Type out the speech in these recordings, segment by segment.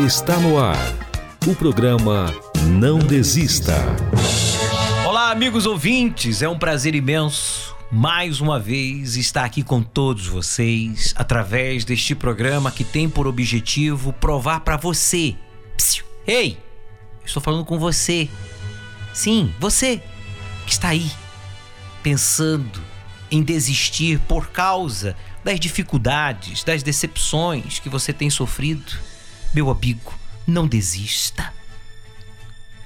Está no ar. O programa Não Desista. Olá, amigos ouvintes. É um prazer imenso mais uma vez estar aqui com todos vocês através deste programa que tem por objetivo provar para você. Psiu. Ei, estou falando com você. Sim, você que está aí pensando em desistir por causa das dificuldades, das decepções que você tem sofrido meu amigo, não desista.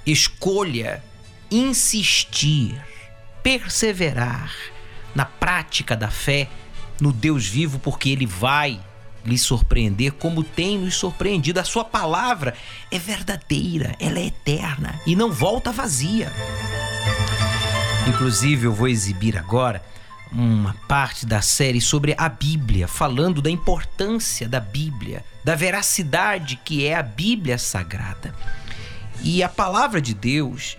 Escolha insistir, perseverar na prática da fé no Deus vivo, porque Ele vai lhe surpreender como tem nos surpreendido. A Sua palavra é verdadeira, ela é eterna e não volta vazia. Inclusive, eu vou exibir agora uma parte da série sobre a Bíblia, falando da importância da Bíblia, da veracidade que é a Bíblia Sagrada. E a palavra de Deus,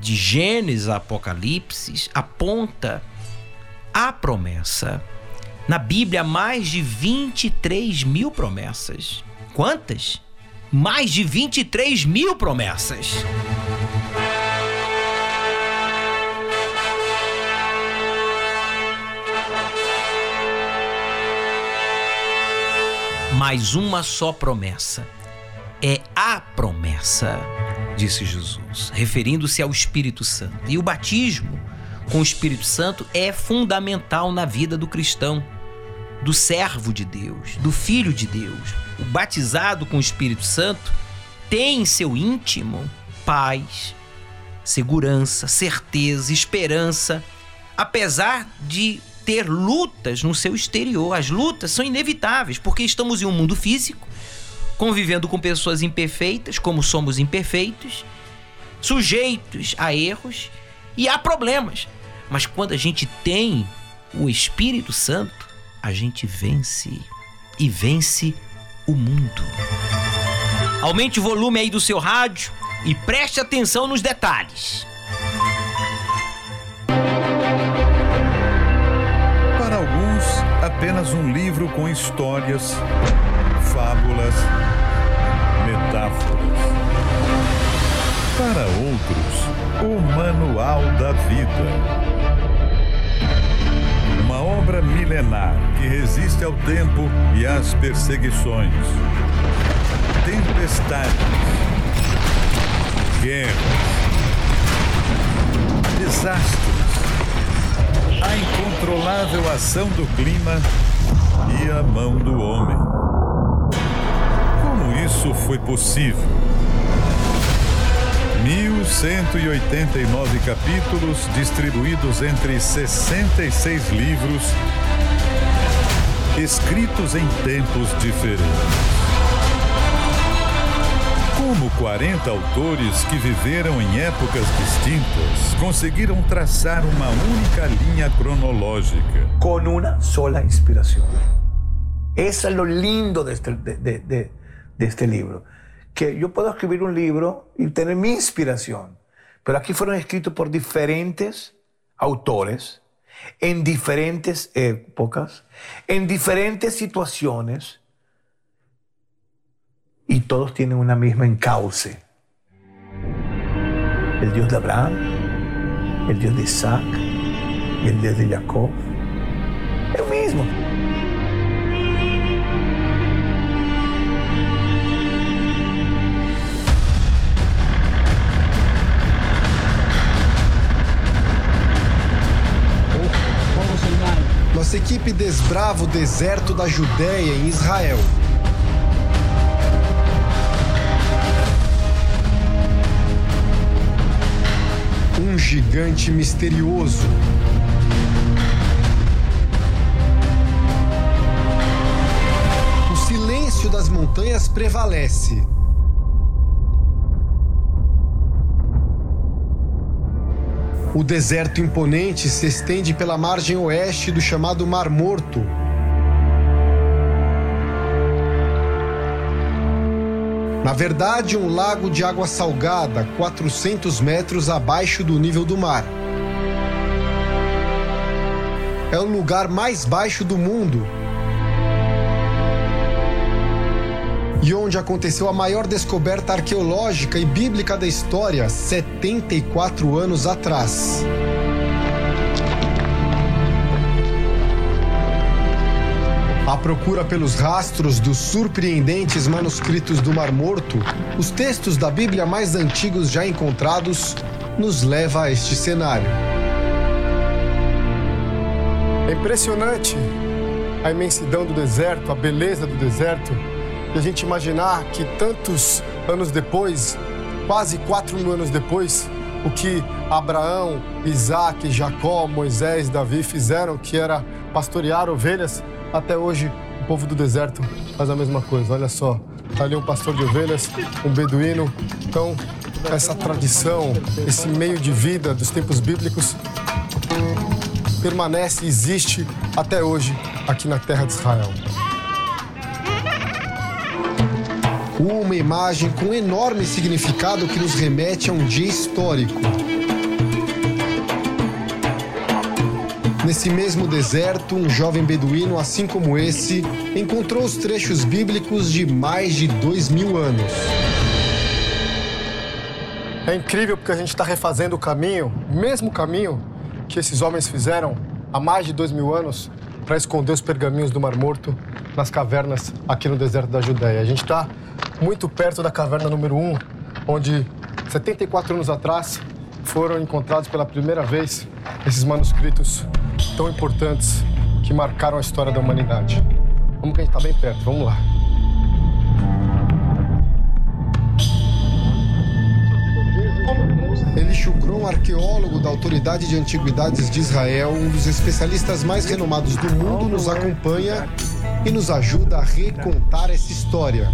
de Gênesis a Apocalipse, aponta a promessa. Na Bíblia, mais de 23 mil promessas. Quantas? Mais de 23 mil promessas. Mas uma só promessa. É a promessa, disse Jesus, referindo-se ao Espírito Santo. E o batismo com o Espírito Santo é fundamental na vida do cristão, do servo de Deus, do filho de Deus. O batizado com o Espírito Santo tem em seu íntimo paz, segurança, certeza, esperança, apesar de ter lutas no seu exterior. As lutas são inevitáveis, porque estamos em um mundo físico, convivendo com pessoas imperfeitas, como somos imperfeitos, sujeitos a erros e a problemas. Mas quando a gente tem o Espírito Santo, a gente vence e vence o mundo. Aumente o volume aí do seu rádio e preste atenção nos detalhes. Apenas um livro com histórias, fábulas, metáforas. Para outros, o Manual da Vida. Uma obra milenar que resiste ao tempo e às perseguições. Tempestades, guerras, desastres a incontrolável ação do clima e a mão do homem. Como isso foi possível? 1189 capítulos distribuídos entre 66 livros, escritos em tempos diferentes. Como 40 autores que viveram em épocas distintas conseguiram traçar uma única linha cronológica. Com uma sola inspiração. Isso é o lindo deste, de, de, de, deste livro. Que eu posso escrever um livro e ter minha inspiração. Mas aqui foram escritos por diferentes autores, em diferentes épocas, em diferentes situações y todos tienen una misma encauce. El Dios de Abraham, el Dios de Isaac el Dios de Jacob. El mismo. Nossa equipe desbrava o deserto da Judéia em Israel gigante misterioso. O silêncio das montanhas prevalece. O deserto imponente se estende pela margem oeste do chamado Mar Morto, Na verdade, um lago de água salgada, 400 metros abaixo do nível do mar. É o lugar mais baixo do mundo. e onde aconteceu a maior descoberta arqueológica e bíblica da história 74 anos atrás. À procura pelos rastros dos surpreendentes manuscritos do Mar Morto, os textos da Bíblia mais antigos já encontrados nos leva a este cenário. É impressionante a imensidão do deserto, a beleza do deserto, e a gente imaginar que tantos anos depois, quase quatro mil anos depois, o que Abraão, Isaac, Jacó, Moisés, Davi fizeram, que era pastorear ovelhas, até hoje o povo do deserto faz a mesma coisa. Olha só, tá ali um pastor de ovelhas, um beduíno. Então, essa tradição, esse meio de vida dos tempos bíblicos permanece existe até hoje aqui na terra de Israel. Uma imagem com enorme significado que nos remete a um dia histórico. Nesse mesmo deserto, um jovem beduíno, assim como esse, encontrou os trechos bíblicos de mais de dois mil anos. É incrível porque a gente está refazendo o caminho, o mesmo caminho que esses homens fizeram há mais de dois mil anos para esconder os pergaminhos do Mar Morto nas cavernas aqui no deserto da Judéia. A gente está muito perto da caverna número um, onde 74 anos atrás foram encontrados pela primeira vez esses manuscritos tão importantes que marcaram a história da humanidade. Vamos que a gente está bem perto, vamos lá. Eli Shukron, arqueólogo da Autoridade de Antiguidades de Israel, um dos especialistas mais renomados do mundo, nos acompanha e nos ajuda a recontar essa história.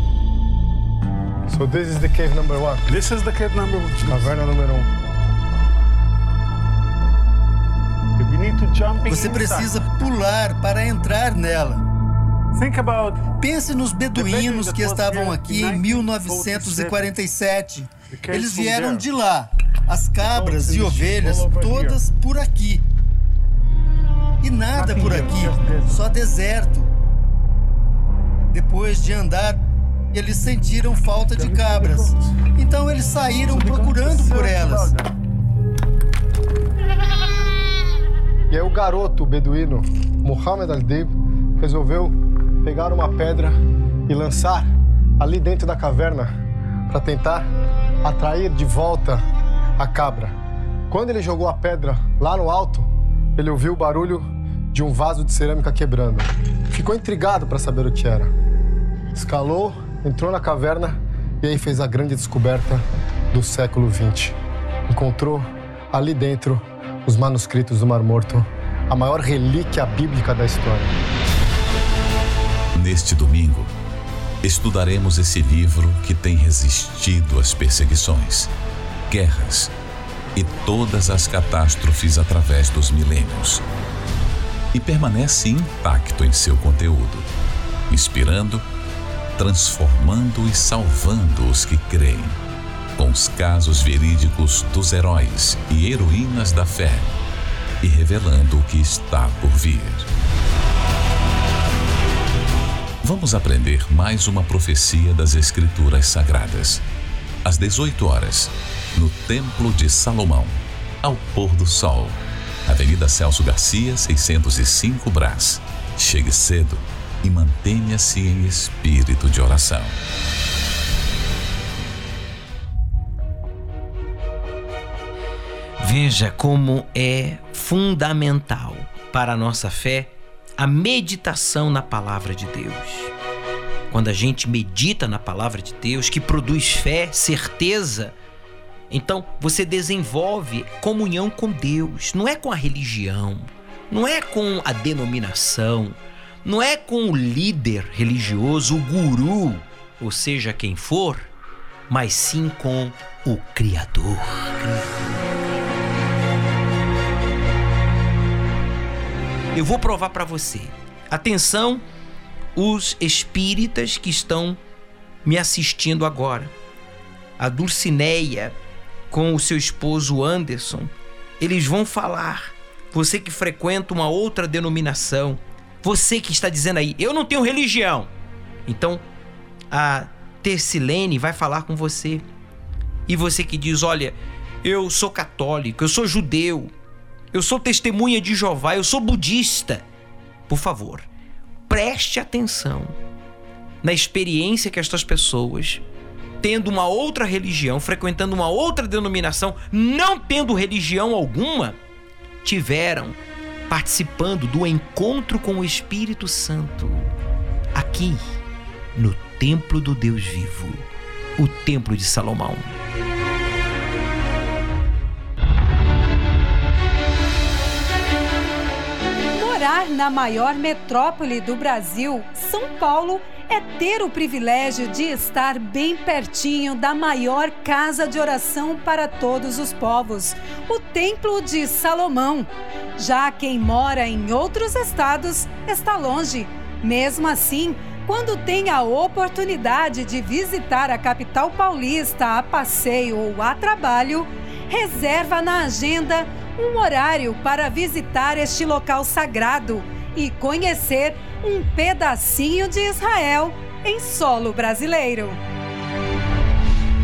So this is the cave number one. This is the cave number one. Caverna número um. Você precisa pular para entrar nela. Pense nos beduínos que estavam aqui em 1947. Eles vieram de lá. As cabras e ovelhas, todas por aqui. E nada por aqui, só deserto. Depois de andar, eles sentiram falta de cabras. Então eles saíram procurando por elas. E aí o garoto beduíno, Muhammad al-Dib, resolveu pegar uma pedra e lançar ali dentro da caverna para tentar atrair de volta a cabra. Quando ele jogou a pedra lá no alto, ele ouviu o barulho de um vaso de cerâmica quebrando. Ficou intrigado para saber o que era. Escalou, entrou na caverna e aí fez a grande descoberta do século XX. Encontrou ali dentro os manuscritos do Mar Morto, a maior relíquia bíblica da história. Neste domingo, estudaremos esse livro que tem resistido às perseguições, guerras e todas as catástrofes através dos milênios. E permanece intacto em seu conteúdo, inspirando, transformando e salvando os que creem, com os casos verídicos dos heróis e heroínas da fé e revelando o que está por vir. Vamos aprender mais uma profecia das Escrituras Sagradas. Às 18 horas, no Templo de Salomão, ao pôr do sol, Avenida Celso Garcia, 605 Brás. Chegue cedo e mantenha-se em espírito de oração. Veja como é fundamental para a nossa fé a meditação na palavra de Deus. Quando a gente medita na palavra de Deus, que produz fé, certeza, então você desenvolve comunhão com Deus. Não é com a religião, não é com a denominação, não é com o líder religioso, o guru, ou seja, quem for, mas sim com o Criador. Eu vou provar para você. Atenção, os espíritas que estão me assistindo agora. A Dulcineia com o seu esposo Anderson, eles vão falar. Você que frequenta uma outra denominação, você que está dizendo aí, eu não tenho religião. Então, a Tersilene vai falar com você. E você que diz: Olha, eu sou católico, eu sou judeu, eu sou testemunha de Jeová, eu sou budista. Por favor, preste atenção na experiência que estas pessoas, tendo uma outra religião, frequentando uma outra denominação, não tendo religião alguma, tiveram participando do encontro com o Espírito Santo aqui no templo do Deus vivo, o templo de Salomão. Morar na maior metrópole do Brasil, São Paulo, é ter o privilégio de estar bem pertinho da maior casa de oração para todos os povos, o Templo de Salomão. Já quem mora em outros estados está longe. Mesmo assim, quando tem a oportunidade de visitar a capital paulista a passeio ou a trabalho, reserva na agenda um horário para visitar este local sagrado e conhecer um pedacinho de Israel em solo brasileiro.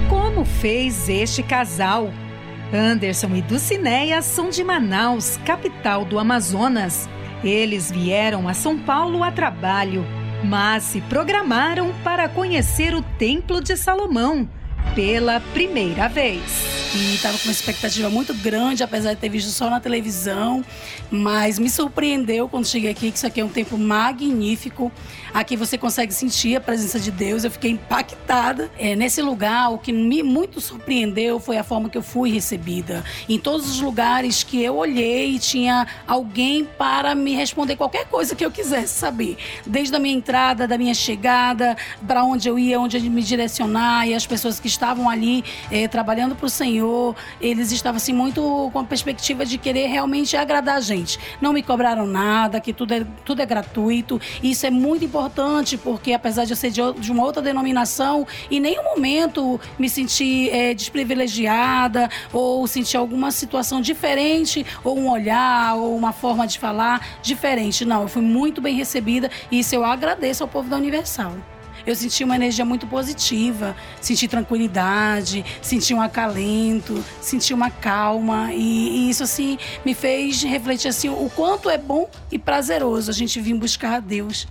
Como fez este casal? Anderson e Dulcineia são de Manaus, capital do Amazonas. Eles vieram a São Paulo a trabalho, mas se programaram para conhecer o Templo de Salomão pela primeira vez e estava com uma expectativa muito grande, apesar de ter visto só na televisão, mas me surpreendeu quando cheguei aqui, que isso aqui é um tempo magnífico. Aqui você consegue sentir a presença de Deus, eu fiquei impactada. É, nesse lugar, o que me muito surpreendeu foi a forma que eu fui recebida. Em todos os lugares que eu olhei, tinha alguém para me responder qualquer coisa que eu quisesse saber. Desde a minha entrada, da minha chegada, para onde eu ia, onde me direcionar, e as pessoas que estavam ali é, trabalhando para o Senhor eles estavam assim muito com a perspectiva de querer realmente agradar a gente. Não me cobraram nada, que tudo é, tudo é gratuito. Isso é muito importante porque apesar de eu ser de, de uma outra denominação, em nenhum momento me senti é, desprivilegiada ou senti alguma situação diferente ou um olhar ou uma forma de falar diferente. Não, eu fui muito bem recebida e isso eu agradeço ao povo da Universal eu senti uma energia muito positiva, senti tranquilidade, senti um acalento, senti uma calma e, e isso assim me fez refletir assim o quanto é bom e prazeroso a gente vir buscar a Deus.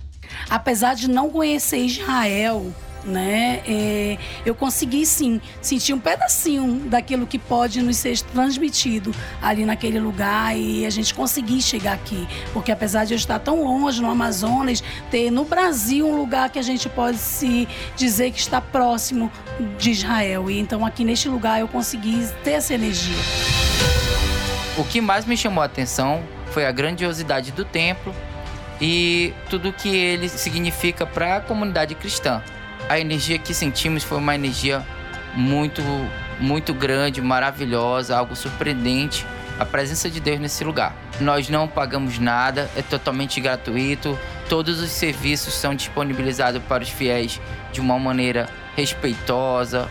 Apesar de não conhecer Israel, né? É, eu consegui sim sentir um pedacinho daquilo que pode nos ser transmitido ali naquele lugar e a gente conseguir chegar aqui, porque apesar de eu estar tão longe no Amazonas, ter no Brasil um lugar que a gente pode se dizer que está próximo de Israel e então aqui neste lugar eu consegui ter essa energia. O que mais me chamou a atenção foi a grandiosidade do templo e tudo que ele significa para a comunidade cristã a energia que sentimos foi uma energia muito, muito grande, maravilhosa, algo surpreendente. A presença de Deus nesse lugar. Nós não pagamos nada, é totalmente gratuito. Todos os serviços são disponibilizados para os fiéis de uma maneira respeitosa,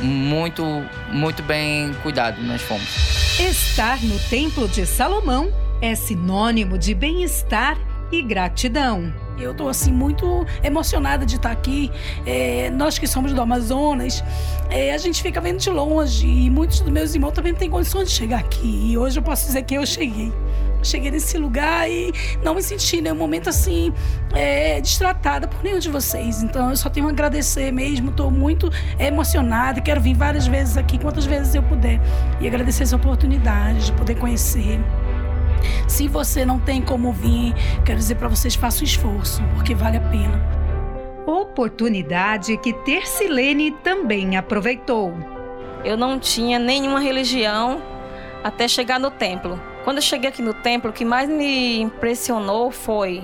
muito, muito bem cuidado nós fomos. Estar no Templo de Salomão é sinônimo de bem-estar e gratidão. Eu estou assim muito emocionada de estar aqui. É, nós que somos do Amazonas, é, a gente fica vendo de longe e muitos dos meus irmãos também não têm condições de chegar aqui. E hoje eu posso dizer que eu cheguei. Cheguei nesse lugar e não me senti nenhum momento assim é, destratada por nenhum de vocês. Então eu só tenho a agradecer mesmo. Estou muito emocionada. Quero vir várias vezes aqui, quantas vezes eu puder. E agradecer essa oportunidade de poder conhecer. Se você não tem como vir, quero dizer para vocês, faça o esforço, porque vale a pena. Oportunidade que Tercilene também aproveitou. Eu não tinha nenhuma religião até chegar no templo. Quando eu cheguei aqui no templo, o que mais me impressionou foi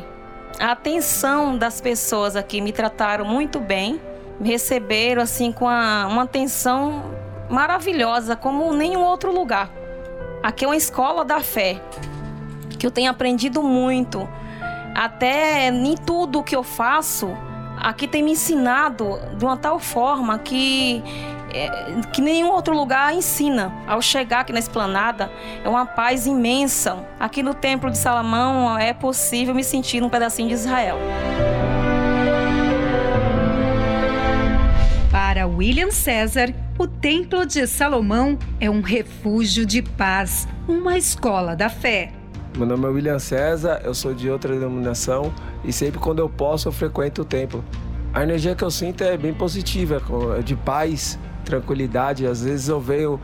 a atenção das pessoas aqui. Me trataram muito bem, me receberam assim com uma, uma atenção maravilhosa, como nenhum outro lugar. Aqui é uma escola da fé que eu tenho aprendido muito. Até em tudo que eu faço, aqui tem me ensinado de uma tal forma que é, que nenhum outro lugar ensina. Ao chegar aqui na esplanada, é uma paz imensa. Aqui no Templo de Salomão é possível me sentir num pedacinho de Israel. William César, o Templo de Salomão é um refúgio de paz, uma escola da fé. Meu nome é William César, eu sou de outra denominação e sempre quando eu posso eu frequento o templo. A energia que eu sinto é bem positiva, é de paz, tranquilidade. Às vezes eu venho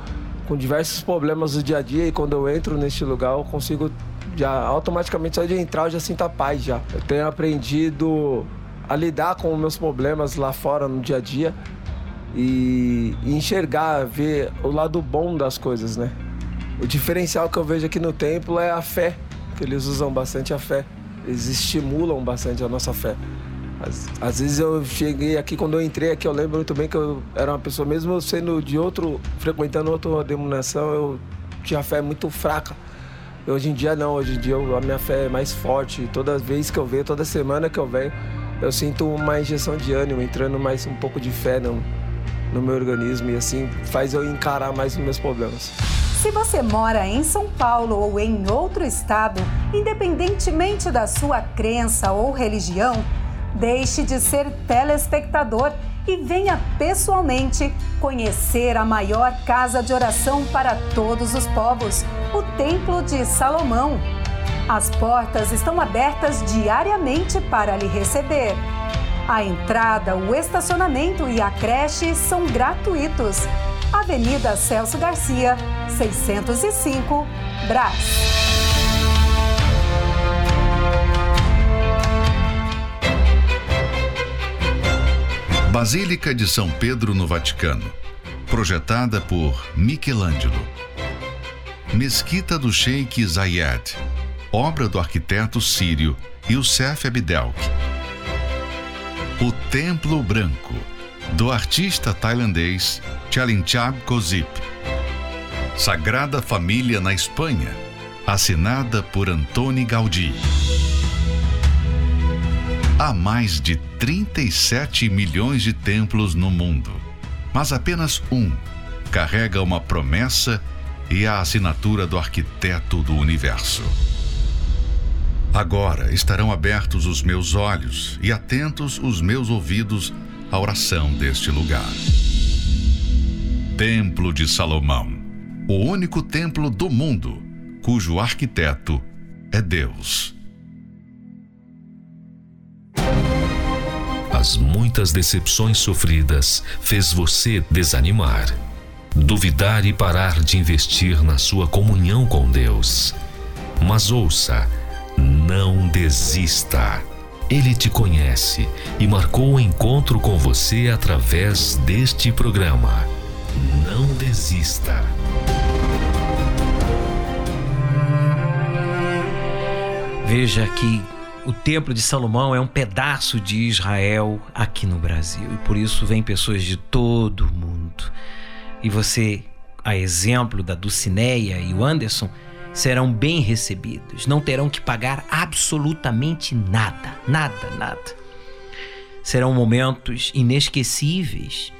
com diversos problemas do dia a dia e quando eu entro neste lugar eu consigo já automaticamente só de entrar eu já sinto a paz já. Eu tenho aprendido a lidar com os meus problemas lá fora no dia a dia e enxergar, ver o lado bom das coisas, né? O diferencial que eu vejo aqui no templo é a fé, que eles usam bastante a fé. Eles estimulam bastante a nossa fé. Às, às, vezes eu cheguei aqui, quando eu entrei aqui, eu lembro muito bem que eu era uma pessoa, mesmo sendo de outro, frequentando outra denominação, eu tinha fé muito fraca. Hoje em dia não, hoje em dia eu, a minha fé é mais forte. Toda vez que eu venho, toda semana que eu venho, eu sinto uma injeção de ânimo, entrando mais um pouco de fé no, no meu organismo e assim faz eu encarar mais os meus problemas. Se você mora em São Paulo ou em outro estado, independentemente da sua crença ou religião, Deixe de ser telespectador e venha pessoalmente conhecer a maior casa de oração para todos os povos, o Templo de Salomão. As portas estão abertas diariamente para lhe receber. A entrada, o estacionamento e a creche são gratuitos. Avenida Celso Garcia, 605, Brás. Basílica de São Pedro no Vaticano, projetada por Michelangelo. Mesquita do Sheikh Zayed, obra do arquiteto sírio Youssef Abdelk. O Templo Branco, do artista tailandês Chalinchab Kozip. Sagrada Família na Espanha, assinada por Antoni Gaudí. Há mais de 37 milhões de templos no mundo, mas apenas um carrega uma promessa e a assinatura do arquiteto do universo. Agora estarão abertos os meus olhos e atentos os meus ouvidos à oração deste lugar. Templo de Salomão, o único templo do mundo cujo arquiteto é Deus. as muitas decepções sofridas fez você desanimar, duvidar e parar de investir na sua comunhão com Deus. Mas ouça, não desista. Ele te conhece e marcou o um encontro com você através deste programa. Não desista. Veja que o Templo de Salomão é um pedaço de Israel aqui no Brasil e por isso vem pessoas de todo o mundo. E você, a exemplo da Dulcineia e o Anderson, serão bem recebidos, não terão que pagar absolutamente nada, nada, nada. Serão momentos inesquecíveis,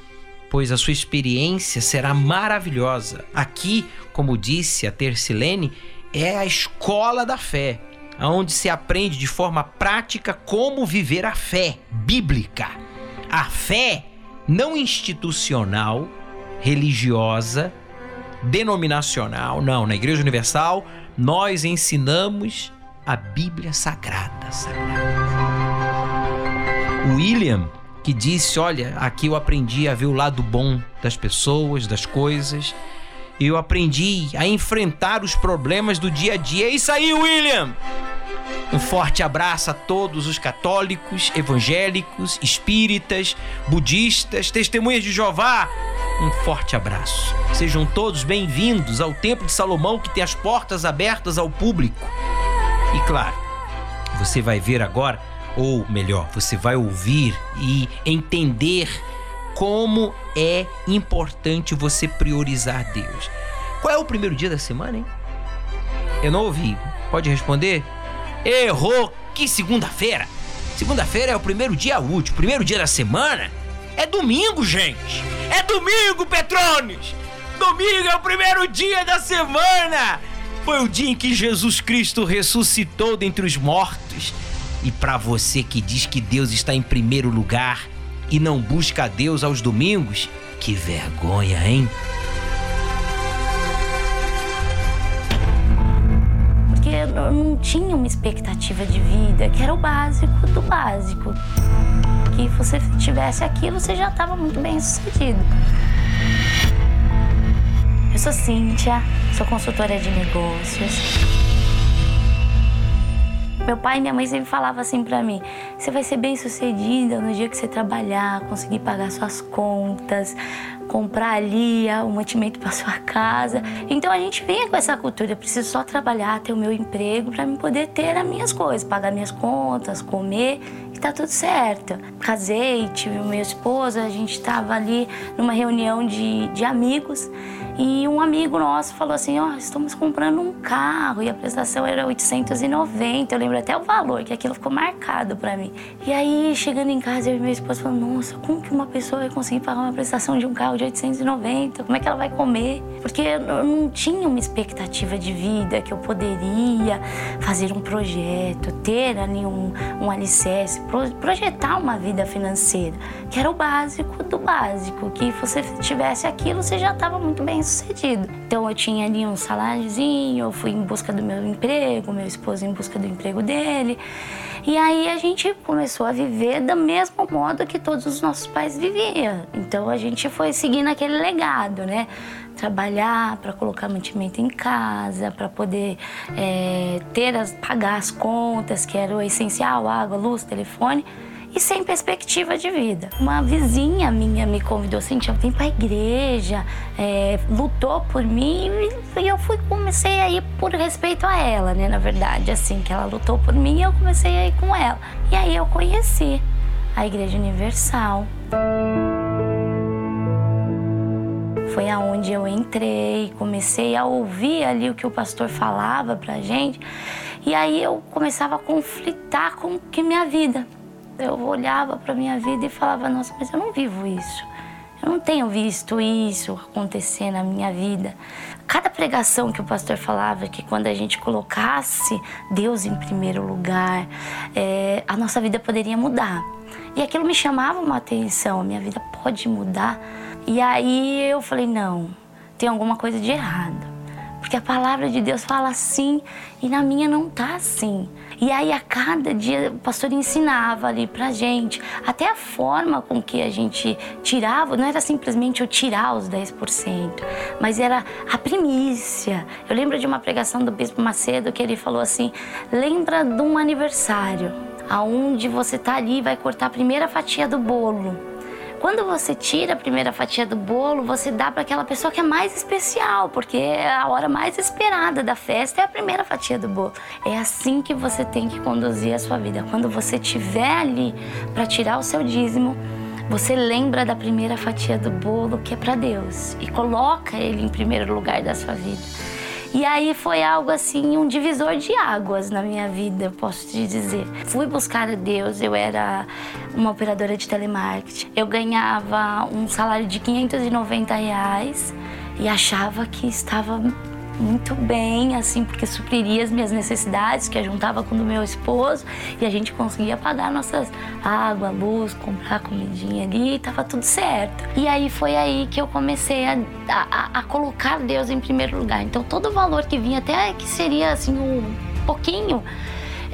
pois a sua experiência será maravilhosa. Aqui, como disse a Tercilene, é a escola da fé onde se aprende de forma prática como viver a fé bíblica. A fé não institucional, religiosa, denominacional, não. Na Igreja Universal, nós ensinamos a Bíblia Sagrada. William, que disse: Olha, aqui eu aprendi a ver o lado bom das pessoas, das coisas. Eu aprendi a enfrentar os problemas do dia a dia. É isso aí, William! Um forte abraço a todos os católicos, evangélicos, espíritas, budistas, testemunhas de Jeová. Um forte abraço. Sejam todos bem-vindos ao Templo de Salomão que tem as portas abertas ao público. E claro, você vai ver agora, ou melhor, você vai ouvir e entender como é importante você priorizar Deus. Qual é o primeiro dia da semana, hein? Eu não ouvi. Pode responder? Errou! Que segunda-feira! Segunda-feira é o primeiro dia útil, primeiro dia da semana. É domingo, gente! É domingo, Petrones! Domingo é o primeiro dia da semana! Foi o dia em que Jesus Cristo ressuscitou dentre os mortos. E para você que diz que Deus está em primeiro lugar, e não busca a Deus aos domingos, que vergonha, hein? Porque eu não tinha uma expectativa de vida, que era o básico do básico. Que você tivesse aquilo, você já estava muito bem sucedido. Eu sou Cíntia, sou consultora de negócios. Meu pai e minha mãe sempre falavam assim para mim: você vai ser bem sucedida no dia que você trabalhar, conseguir pagar suas contas, comprar ali o mantimento para sua casa. Então a gente vinha com essa cultura: eu preciso só trabalhar, ter o meu emprego para me poder ter as minhas coisas, pagar minhas contas, comer e tá tudo certo. Casei, tive o meu esposo, a gente estava ali numa reunião de, de amigos. E um amigo nosso falou assim: Ó, oh, estamos comprando um carro e a prestação era 890. Eu lembro até o valor, que aquilo ficou marcado para mim. E aí, chegando em casa, eu e meu esposo falou: Nossa, como que uma pessoa vai conseguir pagar uma prestação de um carro de 890? Como é que ela vai comer? Porque eu não tinha uma expectativa de vida que eu poderia fazer um projeto, ter ali um, um alicerce, projetar uma vida financeira, que era o básico do básico, que você tivesse aquilo, você já estava muito bem sucedido. Então eu tinha ali um saláriozinho, eu fui em busca do meu emprego, meu esposo em busca do emprego dele. E aí a gente começou a viver do mesmo modo que todos os nossos pais viviam. Então a gente foi seguindo aquele legado, né? Trabalhar para colocar mantimento em casa, para poder é, ter as, pagar as contas, que era o essencial, água, luz, telefone e sem perspectiva de vida. Uma vizinha minha me convidou assim, vem para a igreja, é, lutou por mim e eu fui comecei a ir por respeito a ela, né? Na verdade, assim que ela lutou por mim, eu comecei a ir com ela. E aí eu conheci a Igreja Universal. Foi aonde eu entrei, comecei a ouvir ali o que o pastor falava pra gente. E aí eu começava a conflitar com que minha vida eu olhava para minha vida e falava: Nossa, mas eu não vivo isso. Eu não tenho visto isso acontecer na minha vida. Cada pregação que o pastor falava que quando a gente colocasse Deus em primeiro lugar, é, a nossa vida poderia mudar. E aquilo me chamava uma atenção, minha vida pode mudar. E aí eu falei: não, tem alguma coisa de errado. Porque a palavra de Deus fala assim e na minha não tá assim. E aí a cada dia o pastor ensinava ali pra gente, até a forma com que a gente tirava, não era simplesmente eu tirar os 10%, mas era a primícia. Eu lembro de uma pregação do bispo Macedo que ele falou assim: "Lembra de um aniversário, aonde você tá ali e vai cortar a primeira fatia do bolo. Quando você tira a primeira fatia do bolo, você dá para aquela pessoa que é mais especial, porque a hora mais esperada da festa é a primeira fatia do bolo. É assim que você tem que conduzir a sua vida. Quando você estiver ali para tirar o seu dízimo, você lembra da primeira fatia do bolo que é para Deus e coloca ele em primeiro lugar da sua vida. E aí foi algo assim, um divisor de águas na minha vida, posso te dizer. Fui buscar a Deus, eu era uma operadora de telemarketing. Eu ganhava um salário de 590 reais e achava que estava muito bem, assim, porque supriria as minhas necessidades, que eu juntava com o meu esposo e a gente conseguia pagar nossas água, luz, comprar comidinha ali e tava tudo certo. E aí foi aí que eu comecei a, a, a colocar Deus em primeiro lugar. Então todo o valor que vinha, até que seria assim um pouquinho,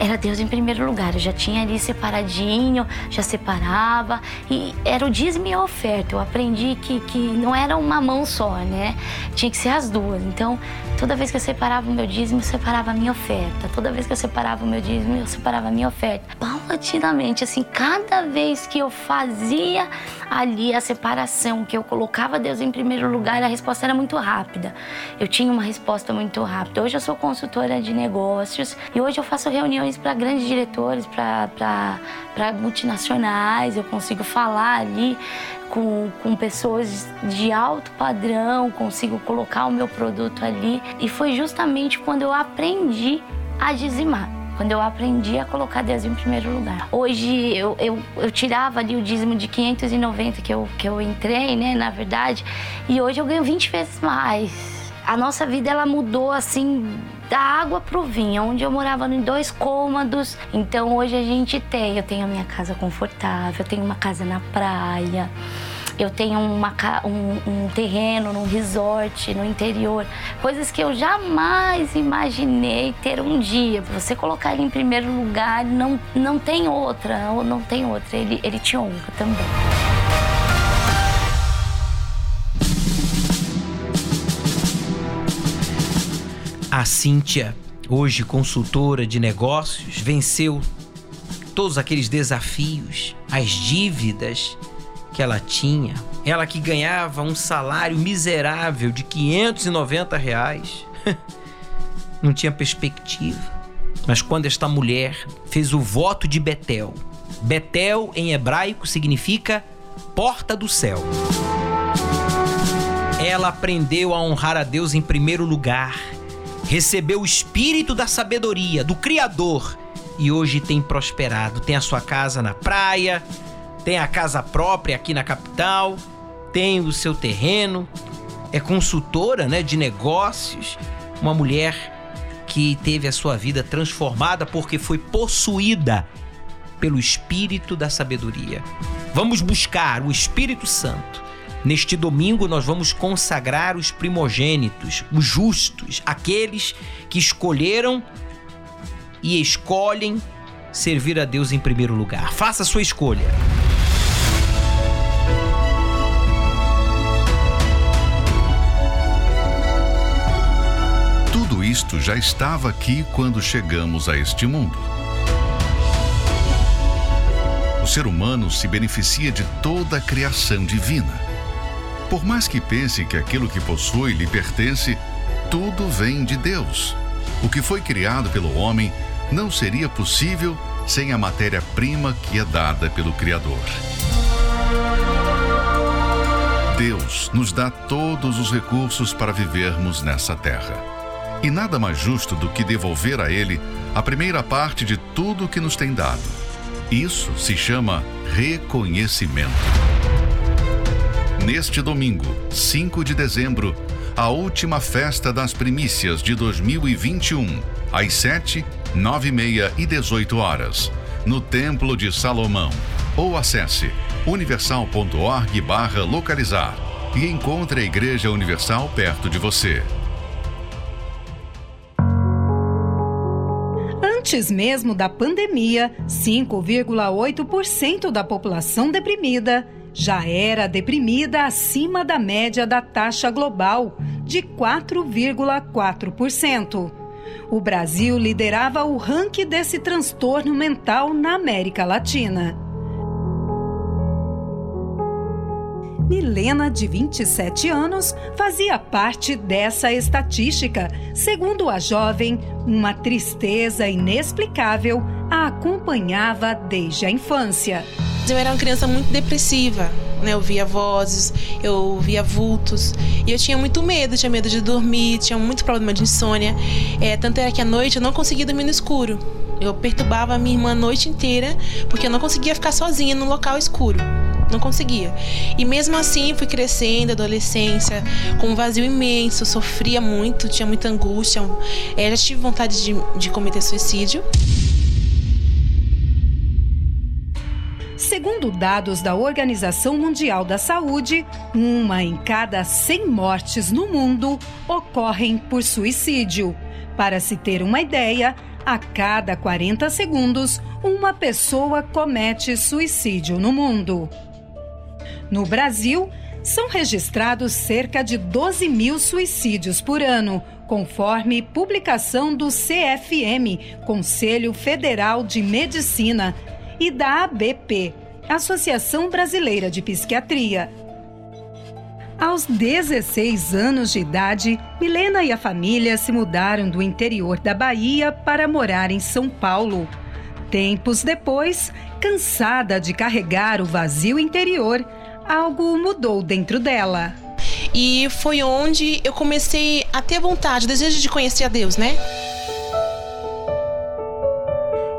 era Deus em primeiro lugar. Eu já tinha ali separadinho, já separava. E era o dízimo e a oferta. Eu aprendi que, que não era uma mão só, né? Tinha que ser as duas. Então, toda vez que eu separava o meu dízimo, eu separava a minha oferta. Toda vez que eu separava o meu dízimo, eu separava a minha oferta. Paulatinamente, assim, cada vez que eu fazia ali a separação, que eu colocava Deus em primeiro lugar, a resposta era muito rápida. Eu tinha uma resposta muito rápida. Hoje eu sou consultora de negócios e hoje eu faço reuniões para grandes diretores, para multinacionais. Eu consigo falar ali com, com pessoas de alto padrão, consigo colocar o meu produto ali. E foi justamente quando eu aprendi a dizimar quando eu aprendi a colocar Deus em primeiro lugar. Hoje eu, eu, eu tirava ali o dízimo de 590 que eu, que eu entrei, né, na verdade, e hoje eu ganho 20 vezes mais. A nossa vida ela mudou assim da água pro vinho, onde eu morava em dois cômodos. Então hoje a gente tem, eu tenho a minha casa confortável, eu tenho uma casa na praia. Eu tenho uma, um, um terreno num resort no interior, coisas que eu jamais imaginei ter um dia. Você colocar ele em primeiro lugar, não, não tem outra, ou não tem outra. Ele, ele te honra também. A Cíntia, hoje consultora de negócios, venceu todos aqueles desafios, as dívidas que ela tinha. Ela que ganhava um salário miserável de 590 reais. Não tinha perspectiva. Mas quando esta mulher fez o voto de Betel, Betel em hebraico significa porta do céu. Ela aprendeu a honrar a Deus em primeiro lugar recebeu o espírito da sabedoria do Criador e hoje tem prosperado. Tem a sua casa na praia, tem a casa própria aqui na capital, tem o seu terreno, é consultora né, de negócios, uma mulher que teve a sua vida transformada porque foi possuída pelo espírito da sabedoria. Vamos buscar o Espírito Santo Neste domingo, nós vamos consagrar os primogênitos, os justos, aqueles que escolheram e escolhem servir a Deus em primeiro lugar. Faça a sua escolha. Tudo isto já estava aqui quando chegamos a este mundo. O ser humano se beneficia de toda a criação divina. Por mais que pense que aquilo que possui lhe pertence, tudo vem de Deus. O que foi criado pelo homem não seria possível sem a matéria-prima que é dada pelo Criador. Deus nos dá todos os recursos para vivermos nessa terra. E nada mais justo do que devolver a Ele a primeira parte de tudo que nos tem dado. Isso se chama reconhecimento. Neste domingo, 5 de dezembro, a última festa das primícias de 2021, às 7, 9 e meia e 18 horas, no Templo de Salomão. Ou acesse universal.org barra localizar e encontre a Igreja Universal perto de você. Antes mesmo da pandemia, 5,8% da população deprimida já era deprimida acima da média da taxa global, de 4,4%. O Brasil liderava o ranking desse transtorno mental na América Latina. Milena, de 27 anos, fazia parte dessa estatística. Segundo a jovem, uma tristeza inexplicável a acompanhava desde a infância. Eu era uma criança muito depressiva, né? Eu via vozes, eu via vultos e eu tinha muito medo, tinha medo de dormir, tinha muito problema de insônia. É, tanto era que à noite eu não conseguia dormir no escuro. Eu perturbava a minha irmã a noite inteira porque eu não conseguia ficar sozinha num local escuro. Não conseguia. E mesmo assim fui crescendo, adolescência, com um vazio imenso, sofria muito, tinha muita angústia. É, já tive vontade de, de cometer suicídio. Segundo dados da Organização Mundial da Saúde, uma em cada 100 mortes no mundo ocorrem por suicídio. Para se ter uma ideia, a cada 40 segundos, uma pessoa comete suicídio no mundo. No Brasil, são registrados cerca de 12 mil suicídios por ano, conforme publicação do CFM, Conselho Federal de Medicina, e da ABP, Associação Brasileira de Psiquiatria. Aos 16 anos de idade, Milena e a família se mudaram do interior da Bahia para morar em São Paulo. Tempos depois, cansada de carregar o vazio interior, algo mudou dentro dela. E foi onde eu comecei a ter vontade, desejo de conhecer a Deus, né?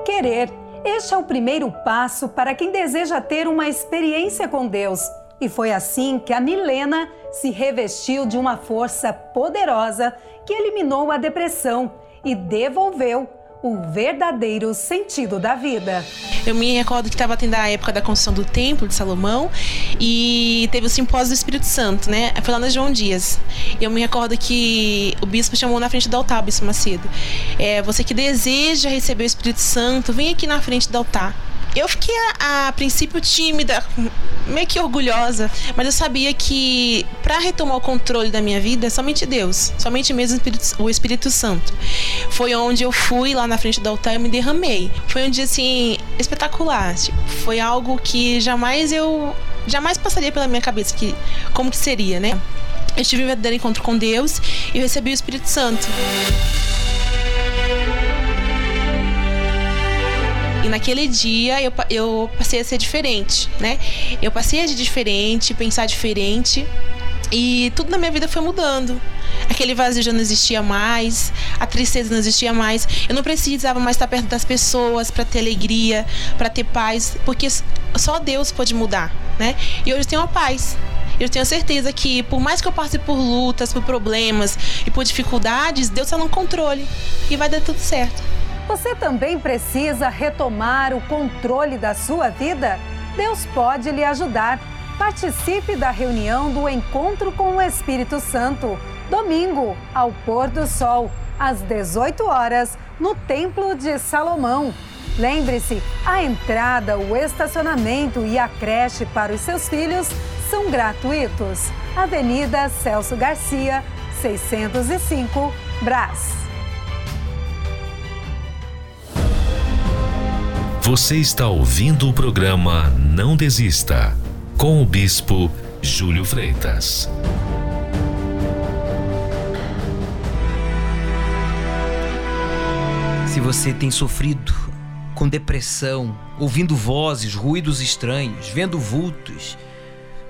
Querer este é o primeiro passo para quem deseja ter uma experiência com Deus. E foi assim que a Milena se revestiu de uma força poderosa que eliminou a depressão e devolveu o verdadeiro sentido da vida. Eu me recordo que estava tendo a época da construção do Templo de Salomão e teve o simpósio do Espírito Santo, né? Foi lá na João Dias. Eu me recordo que o bispo chamou na frente do altar, o bispo Macedo. É, você que deseja receber o Espírito Santo, vem aqui na frente do altar. Eu fiquei a, a, princípio tímida, meio que orgulhosa, mas eu sabia que para retomar o controle da minha vida é somente Deus, somente mesmo o Espírito, Santo. Foi onde eu fui lá na frente do altar e me derramei. Foi um dia assim espetacular. Tipo, foi algo que jamais eu jamais passaria pela minha cabeça que como que seria, né? Eu tive um verdadeiro encontro com Deus e recebi o Espírito Santo. E naquele dia eu, eu passei a ser diferente, né? Eu passei a ser diferente, pensar diferente. E tudo na minha vida foi mudando. Aquele vazio já não existia mais, a tristeza não existia mais. Eu não precisava mais estar perto das pessoas para ter alegria, para ter paz, porque só Deus pode mudar, né? E hoje eu tenho uma paz. Eu tenho certeza que, por mais que eu passe por lutas, por problemas e por dificuldades, Deus está no controle e vai dar tudo certo. Você também precisa retomar o controle da sua vida? Deus pode lhe ajudar. Participe da reunião do Encontro com o Espírito Santo, domingo, ao pôr do sol, às 18 horas, no Templo de Salomão. Lembre-se, a entrada, o estacionamento e a creche para os seus filhos são gratuitos. Avenida Celso Garcia, 605, Brás. Você está ouvindo o programa Não Desista, com o Bispo Júlio Freitas. Se você tem sofrido com depressão, ouvindo vozes, ruídos estranhos, vendo vultos,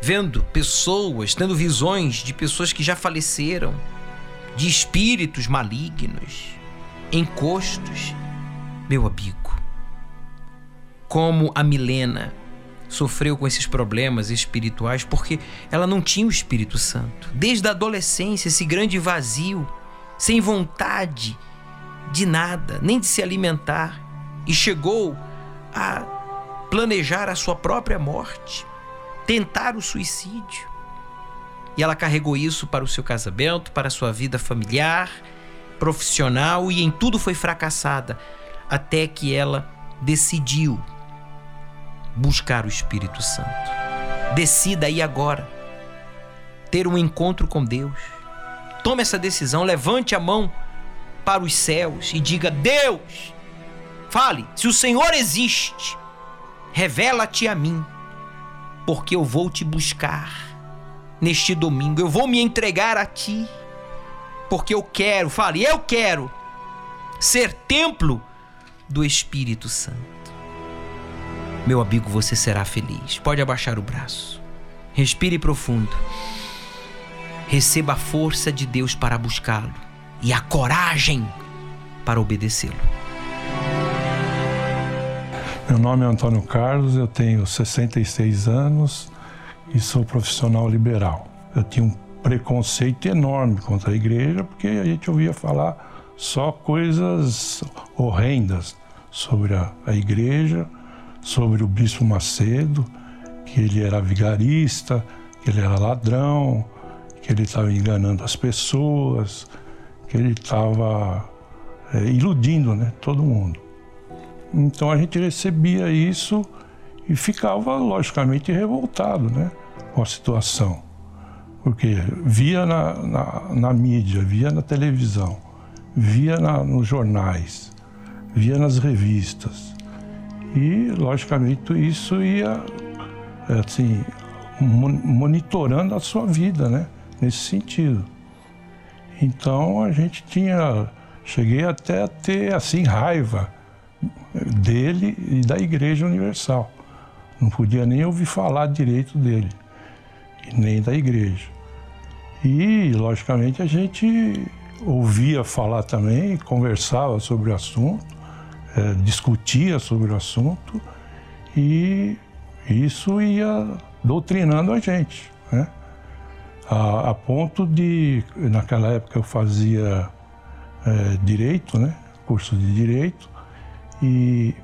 vendo pessoas, tendo visões de pessoas que já faleceram, de espíritos malignos, encostos, meu amigo, como a Milena sofreu com esses problemas espirituais porque ela não tinha o Espírito Santo. Desde a adolescência, esse grande vazio, sem vontade de nada, nem de se alimentar, e chegou a planejar a sua própria morte, tentar o suicídio. E ela carregou isso para o seu casamento, para a sua vida familiar, profissional e em tudo foi fracassada, até que ela decidiu buscar o Espírito Santo. Decida aí agora ter um encontro com Deus. Tome essa decisão, levante a mão para os céus e diga: Deus, fale, se o Senhor existe, revela-te a mim, porque eu vou te buscar neste domingo, eu vou me entregar a ti, porque eu quero, fale, eu quero ser templo do Espírito Santo meu amigo, você será feliz. Pode abaixar o braço. Respire profundo. Receba a força de Deus para buscá-lo e a coragem para obedecê-lo. Meu nome é Antônio Carlos, eu tenho 66 anos e sou profissional liberal. Eu tinha um preconceito enorme contra a igreja porque a gente ouvia falar só coisas horrendas sobre a, a igreja sobre o Bispo Macedo, que ele era vigarista, que ele era ladrão, que ele estava enganando as pessoas, que ele estava é, iludindo né, todo mundo. Então a gente recebia isso e ficava, logicamente, revoltado né, com a situação. Porque via na, na, na mídia, via na televisão, via na, nos jornais, via nas revistas e, logicamente, isso ia, assim, monitorando a sua vida, né? Nesse sentido. Então, a gente tinha... Cheguei até a ter, assim, raiva dele e da Igreja Universal. Não podia nem ouvir falar direito dele, nem da igreja. E, logicamente, a gente ouvia falar também, conversava sobre o assunto, é, discutia sobre o assunto e isso ia doutrinando a gente, né? a, a, ponto de, naquela época eu fazia é, direito, né? Curso de direito e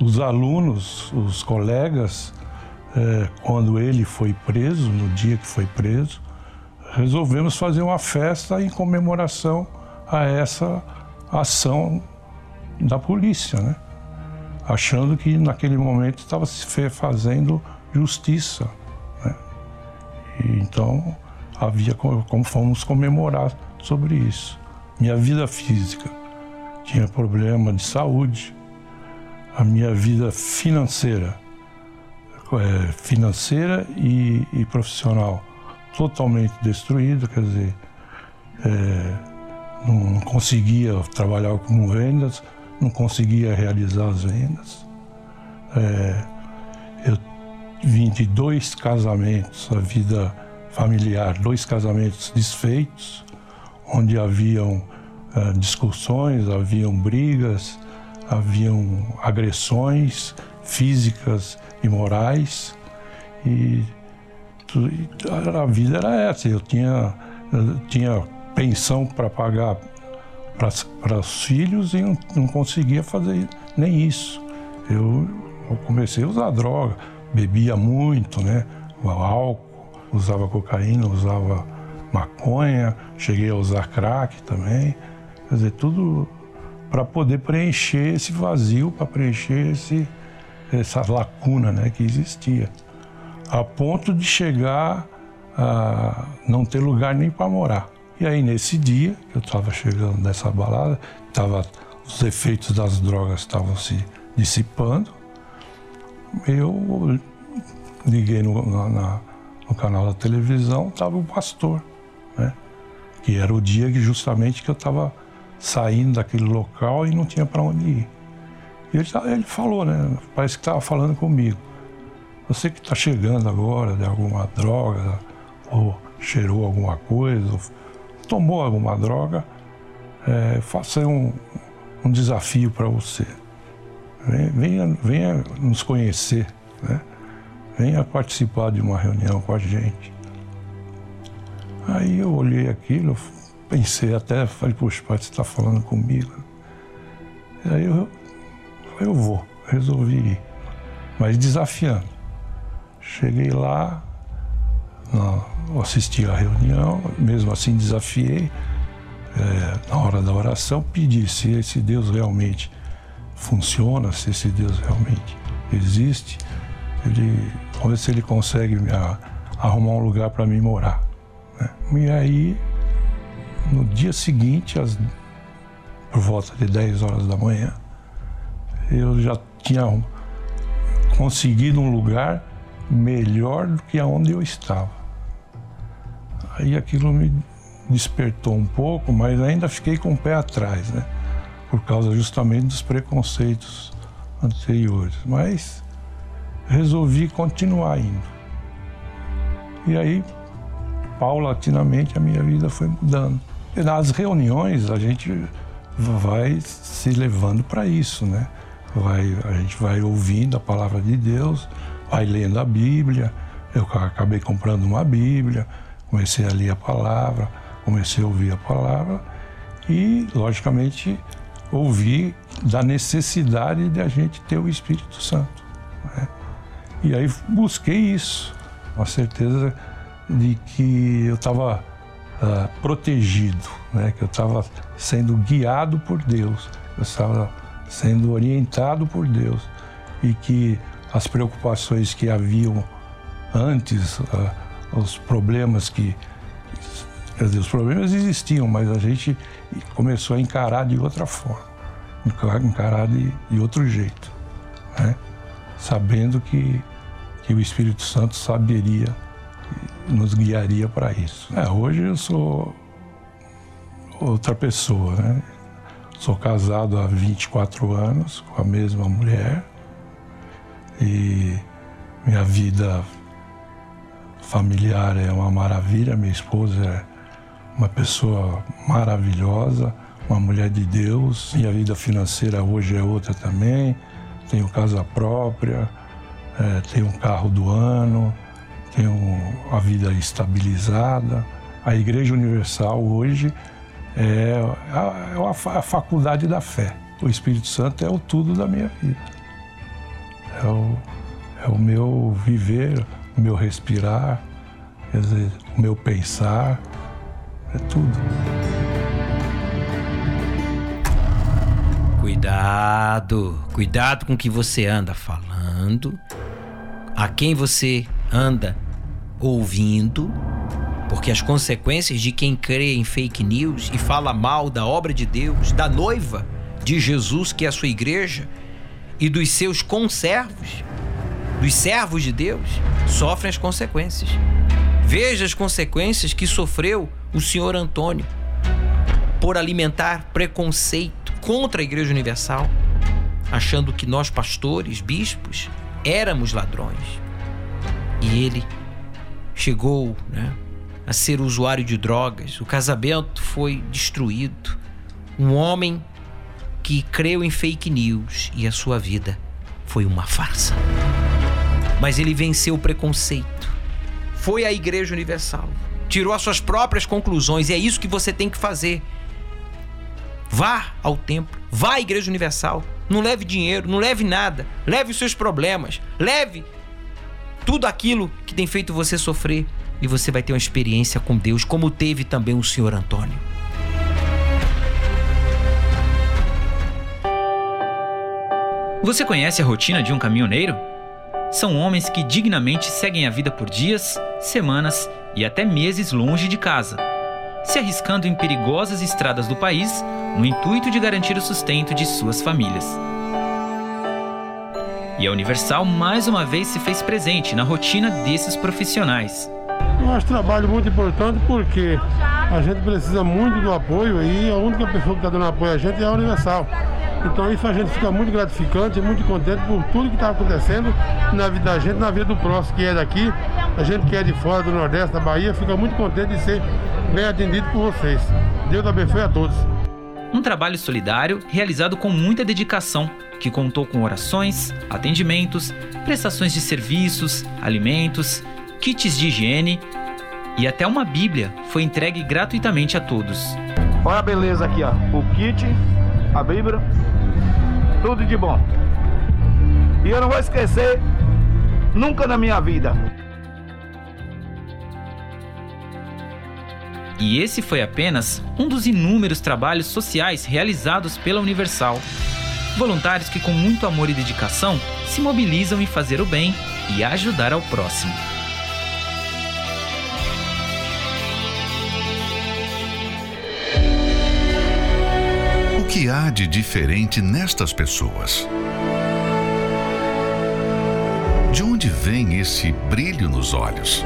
os alunos, os colegas, é, quando ele foi preso, no dia que foi preso, resolvemos fazer uma festa em comemoração a essa ação da polícia, né? achando que naquele momento estava se fazendo justiça. Né? E então havia como fomos comemorar sobre isso. Minha vida física tinha problema de saúde, a minha vida financeira, é, financeira e, e, profissional totalmente destruída, quer dizer, é, não conseguia trabalhar com vendas, não conseguia realizar as vendas. É, eu vim de dois casamentos, a vida familiar, dois casamentos desfeitos, onde haviam é, discussões, haviam brigas, haviam agressões físicas e morais e a vida era essa. Eu tinha, eu tinha pensão para pagar para os filhos e não, não, conseguia fazer nem isso. Eu, eu, comecei a usar droga, bebia muito, né? O álcool, usava cocaína, usava maconha, cheguei a usar crack também. Quer dizer, tudo para poder preencher esse vazio, para preencher esse, essa lacuna né, que existia. A ponto de chegar a não ter lugar nem para morar. E aí, nesse dia, eu estava chegando nessa balada, tava, os efeitos das drogas estavam se dissipando, eu liguei no, na, no canal da televisão, estava o pastor, né? que era o dia que justamente que eu estava saindo daquele local e não tinha para onde ir. E ele, ele falou, né? Parece que estava falando comigo. Você que está chegando agora de alguma droga, ou cheirou alguma coisa, ou tomou alguma droga, é, faça um, um desafio para você. Venha, venha nos conhecer, né? venha participar de uma reunião com a gente. Aí eu olhei aquilo, pensei até, falei, poxa, pai, você está falando comigo. Aí eu, eu vou, resolvi ir, mas desafiando. Cheguei lá, assisti a reunião, mesmo assim desafiei, é, na hora da oração, pedi se esse Deus realmente funciona, se esse Deus realmente existe, ele, vamos ver se ele consegue me arrumar um lugar para mim morar. Né? E aí no dia seguinte, às, por volta de 10 horas da manhã, eu já tinha conseguido um lugar melhor do que aonde eu estava. Aí aquilo me despertou um pouco, mas ainda fiquei com o pé atrás, né? Por causa justamente dos preconceitos anteriores. Mas resolvi continuar indo. E aí, paulatinamente, a minha vida foi mudando. Nas reuniões a gente vai se levando para isso, né? Vai, a gente vai ouvindo a palavra de Deus, vai lendo a Bíblia. Eu acabei comprando uma Bíblia, comecei a ler a palavra, comecei a ouvir a palavra e, logicamente, ouvir da necessidade de a gente ter o Espírito Santo. Né? E aí busquei isso, a certeza de que eu estava uh, protegido, né? que eu estava sendo guiado por Deus, eu estava sendo orientado por Deus e que as preocupações que haviam antes, uh, os problemas que. Quer dizer, os problemas existiam, mas a gente começou a encarar de outra forma, encarar de, de outro jeito, né? sabendo que, que o Espírito Santo saberia nos guiaria para isso. É, hoje eu sou outra pessoa, né? Sou casado há 24 anos com a mesma mulher e minha vida familiar é uma maravilha. Minha esposa é uma pessoa maravilhosa, uma mulher de Deus. Minha vida financeira hoje é outra também. Tenho casa própria, é, tenho um carro do ano tenho a vida estabilizada. A Igreja Universal hoje é a, é a faculdade da fé. O Espírito Santo é o tudo da minha vida. É o, é o meu viver, o meu respirar, quer dizer, o meu pensar, é tudo. Cuidado, cuidado com o que você anda falando, a quem você anda ouvindo, porque as consequências de quem crê em fake news e fala mal da obra de Deus, da noiva de Jesus, que é a sua igreja, e dos seus conservos, dos servos de Deus, sofrem as consequências. Veja as consequências que sofreu o senhor Antônio por alimentar preconceito contra a Igreja Universal, achando que nós, pastores, bispos, éramos ladrões. E ele chegou né, a ser usuário de drogas, o casamento foi destruído. Um homem que creu em fake news e a sua vida foi uma farsa. Mas ele venceu o preconceito, foi à Igreja Universal, tirou as suas próprias conclusões, e é isso que você tem que fazer. Vá ao templo, vá à Igreja Universal. Não leve dinheiro, não leve nada. Leve os seus problemas. Leve tudo aquilo que tem feito você sofrer. E você vai ter uma experiência com Deus, como teve também o senhor Antônio. Você conhece a rotina de um caminhoneiro? São homens que dignamente seguem a vida por dias, semanas e até meses longe de casa se arriscando em perigosas estradas do país no intuito de garantir o sustento de suas famílias. E a Universal mais uma vez se fez presente na rotina desses profissionais. Eu acho trabalho muito importante porque a gente precisa muito do apoio e a única pessoa que está dando apoio a gente é a Universal. Então isso a gente fica muito gratificante muito contente por tudo que está acontecendo na vida da gente, na vida do próximo que é daqui. A gente que é de fora do Nordeste, da Bahia, fica muito contente de ser bem atendido por vocês. Deus abençoe a todos. Um trabalho solidário realizado com muita dedicação, que contou com orações, atendimentos, prestações de serviços, alimentos, kits de higiene e até uma Bíblia foi entregue gratuitamente a todos. Olha a beleza aqui, ó. O kit, a Bíblia, tudo de bom. E eu não vou esquecer nunca na minha vida E esse foi apenas um dos inúmeros trabalhos sociais realizados pela Universal. Voluntários que, com muito amor e dedicação, se mobilizam em fazer o bem e ajudar ao próximo. Que há de diferente nestas pessoas? De onde vem esse brilho nos olhos?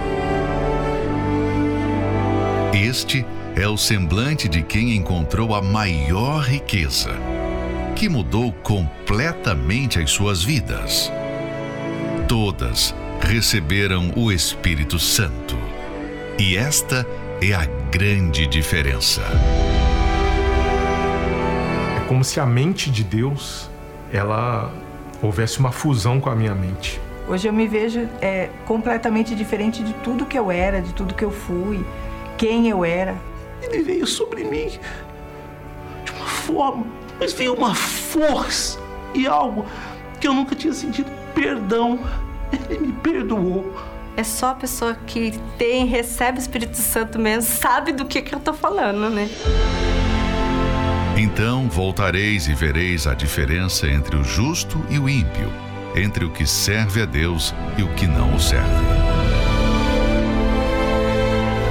Este é o semblante de quem encontrou a maior riqueza, que mudou completamente as suas vidas. Todas receberam o Espírito Santo. E esta é a grande diferença. Como se a mente de Deus, ela houvesse uma fusão com a minha mente. Hoje eu me vejo é, completamente diferente de tudo que eu era, de tudo que eu fui quem eu era. Ele veio sobre mim de uma forma, mas veio uma força e algo que eu nunca tinha sentido perdão. Ele me perdoou. É só a pessoa que tem, recebe o Espírito Santo mesmo, sabe do que, que eu tô falando, né? Então voltareis e vereis a diferença entre o justo e o ímpio, entre o que serve a Deus e o que não o serve.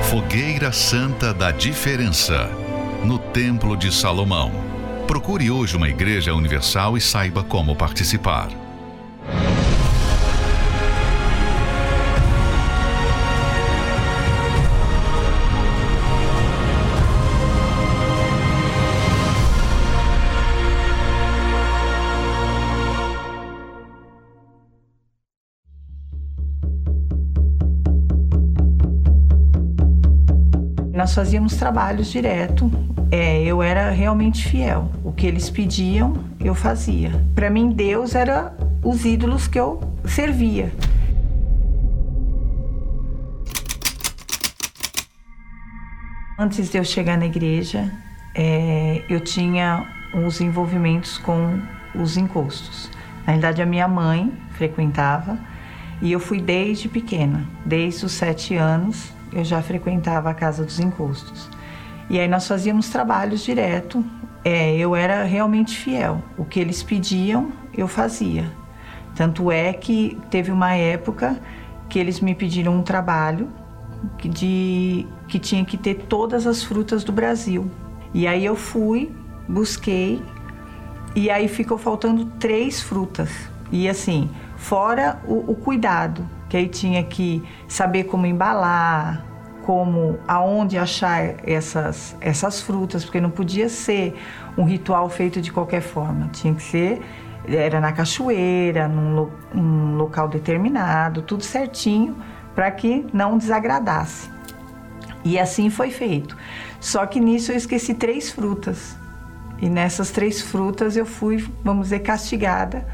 Fogueira Santa da Diferença, no Templo de Salomão. Procure hoje uma igreja universal e saiba como participar. Nós fazíamos trabalhos direto. É, eu era realmente fiel. O que eles pediam, eu fazia. Para mim, Deus era os ídolos que eu servia. Antes de eu chegar na igreja, é, eu tinha os envolvimentos com os encostos. Na realidade, a minha mãe frequentava e eu fui desde pequena, desde os sete anos, eu já frequentava a casa dos encostos. E aí nós fazíamos trabalhos direto. É, eu era realmente fiel. O que eles pediam, eu fazia. Tanto é que teve uma época que eles me pediram um trabalho de que tinha que ter todas as frutas do Brasil. E aí eu fui, busquei e aí ficou faltando três frutas. E assim, fora o, o cuidado, que aí tinha que saber como embalar, como aonde achar essas essas frutas, porque não podia ser um ritual feito de qualquer forma, tinha que ser era na cachoeira, num, num local determinado, tudo certinho para que não desagradasse. E assim foi feito. Só que nisso eu esqueci três frutas. E nessas três frutas eu fui, vamos dizer, castigada.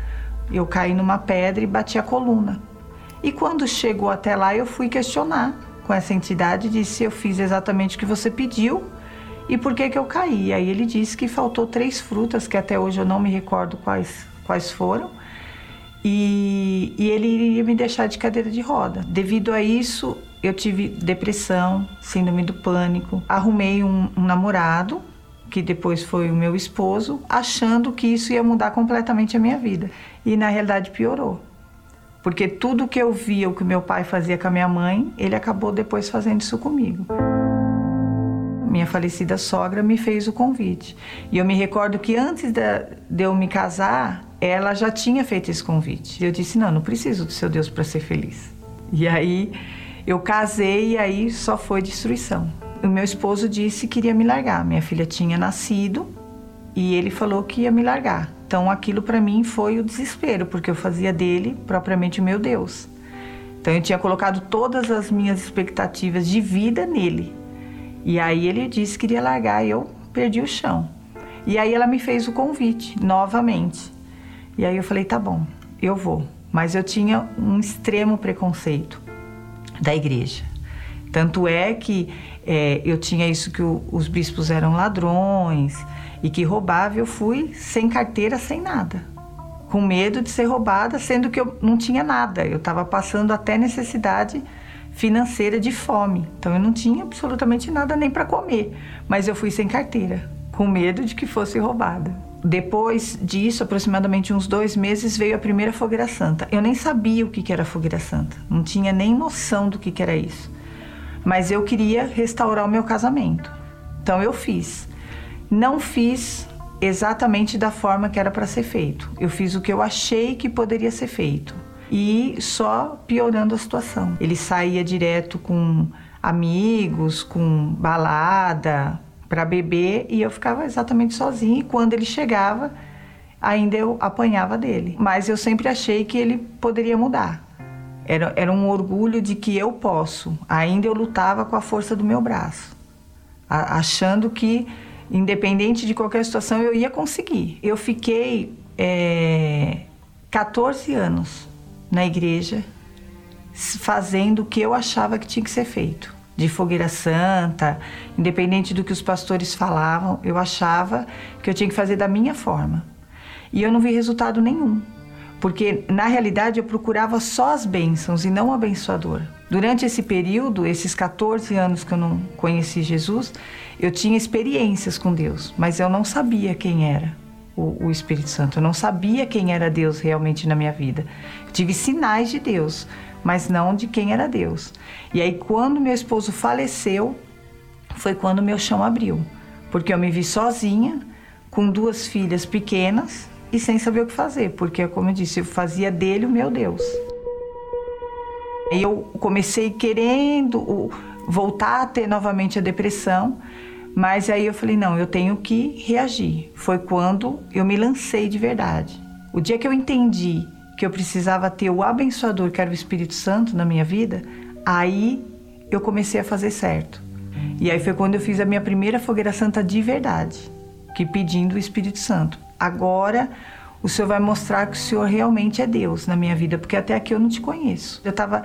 Eu caí numa pedra e bati a coluna. E quando chegou até lá, eu fui questionar com essa entidade, disse: Eu fiz exatamente o que você pediu e por que, que eu caí. Aí ele disse que faltou três frutas, que até hoje eu não me recordo quais, quais foram, e, e ele iria me deixar de cadeira de roda. Devido a isso, eu tive depressão, síndrome do pânico, arrumei um, um namorado que depois foi o meu esposo, achando que isso ia mudar completamente a minha vida. E na realidade piorou. Porque tudo que eu via, o que meu pai fazia com a minha mãe, ele acabou depois fazendo isso comigo. Minha falecida sogra me fez o convite. E eu me recordo que antes de, eu me casar, ela já tinha feito esse convite. Eu disse: não, não preciso do seu Deus para ser feliz. E aí eu casei e aí só foi destruição. O meu esposo disse que iria me largar. Minha filha tinha nascido e ele falou que ia me largar. Então aquilo para mim foi o desespero, porque eu fazia dele propriamente meu Deus. Então eu tinha colocado todas as minhas expectativas de vida nele. E aí ele disse que iria largar e eu perdi o chão. E aí ela me fez o convite novamente. E aí eu falei: tá bom, eu vou. Mas eu tinha um extremo preconceito da igreja. Tanto é que é, eu tinha isso que o, os bispos eram ladrões e que roubava. Eu fui sem carteira, sem nada, com medo de ser roubada, sendo que eu não tinha nada. Eu estava passando até necessidade financeira de fome. Então eu não tinha absolutamente nada nem para comer. Mas eu fui sem carteira, com medo de que fosse roubada. Depois disso, aproximadamente uns dois meses, veio a primeira fogueira santa. Eu nem sabia o que era fogueira santa, não tinha nem noção do que era isso. Mas eu queria restaurar o meu casamento. Então eu fiz. Não fiz exatamente da forma que era para ser feito. Eu fiz o que eu achei que poderia ser feito e só piorando a situação. Ele saía direto com amigos, com balada para beber e eu ficava exatamente sozinha. E quando ele chegava, ainda eu apanhava dele. Mas eu sempre achei que ele poderia mudar. Era, era um orgulho de que eu posso. Ainda eu lutava com a força do meu braço, a, achando que, independente de qualquer situação, eu ia conseguir. Eu fiquei é, 14 anos na igreja fazendo o que eu achava que tinha que ser feito. De fogueira santa, independente do que os pastores falavam, eu achava que eu tinha que fazer da minha forma. E eu não vi resultado nenhum, porque na realidade eu procurava só as bênçãos e não o abençoador. Durante esse período, esses 14 anos que eu não conheci Jesus, eu tinha experiências com Deus, mas eu não sabia quem era o, o Espírito Santo. Eu não sabia quem era Deus realmente na minha vida. Eu tive sinais de Deus, mas não de quem era Deus. E aí, quando meu esposo faleceu, foi quando meu chão abriu, porque eu me vi sozinha, com duas filhas pequenas e sem saber o que fazer, porque, como eu disse, eu fazia dele o meu Deus. Eu comecei querendo voltar a ter novamente a depressão, mas aí eu falei, não, eu tenho que reagir. Foi quando eu me lancei de verdade. O dia que eu entendi que eu precisava ter o abençoador, que era o Espírito Santo na minha vida, aí eu comecei a fazer certo. E aí foi quando eu fiz a minha primeira fogueira santa de verdade, que pedindo o Espírito Santo. Agora o Senhor vai mostrar que o Senhor realmente é Deus na minha vida, porque até aqui eu não te conheço. Eu estava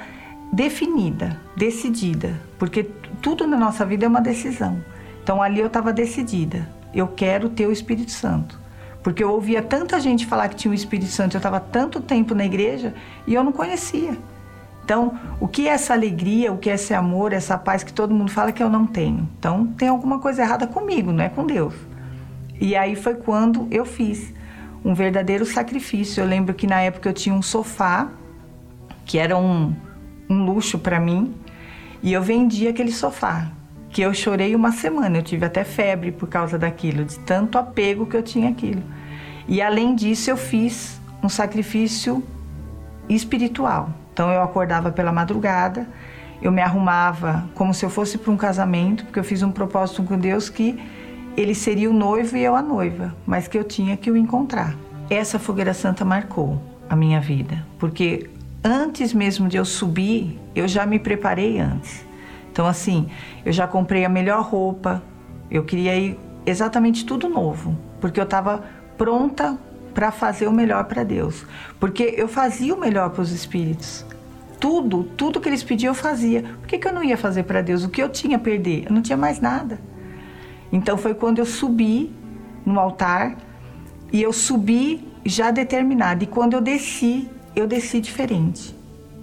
definida, decidida, porque tudo na nossa vida é uma decisão. Então ali eu estava decidida. eu quero ter o Espírito Santo. Porque eu ouvia tanta gente falar que tinha o Espírito Santo, eu estava tanto tempo na igreja e eu não conhecia. Então, o que é essa alegria, o que é esse amor, essa paz que todo mundo fala que eu não tenho? Então, tem alguma coisa errada comigo, não é com Deus. E aí foi quando eu fiz um verdadeiro sacrifício. Eu lembro que na época eu tinha um sofá, que era um, um luxo para mim, e eu vendia aquele sofá, que eu chorei uma semana. Eu tive até febre por causa daquilo, de tanto apego que eu tinha aquilo. E além disso, eu fiz um sacrifício espiritual. Então eu acordava pela madrugada, eu me arrumava como se eu fosse para um casamento, porque eu fiz um propósito com Deus que ele seria o noivo e eu a noiva, mas que eu tinha que o encontrar. Essa fogueira santa marcou a minha vida, porque antes mesmo de eu subir, eu já me preparei antes. Então assim, eu já comprei a melhor roupa, eu queria ir exatamente tudo novo, porque eu estava pronta para fazer o melhor para Deus, porque eu fazia o melhor para os espíritos. Tudo, tudo que eles pediam eu fazia. Por que, que eu não ia fazer para Deus? O que eu tinha a perder? Eu não tinha mais nada. Então foi quando eu subi no altar e eu subi já determinada. E quando eu desci, eu desci diferente.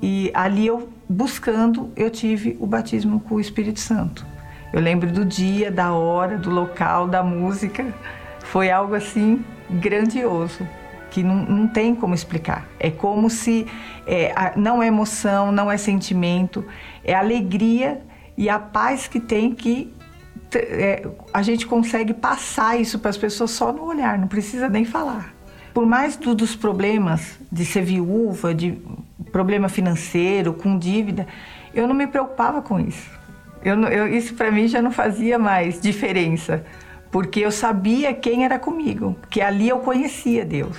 E ali eu buscando, eu tive o batismo com o Espírito Santo. Eu lembro do dia, da hora, do local, da música. Foi algo assim grandioso, que não, não tem como explicar. É como se é, não é emoção, não é sentimento, é alegria e a paz que tem que é, a gente consegue passar isso para as pessoas só no olhar, não precisa nem falar. Por mais do, dos problemas de ser viúva, de problema financeiro, com dívida, eu não me preocupava com isso. Eu, eu, isso para mim já não fazia mais diferença porque eu sabia quem era comigo, que ali eu conhecia Deus.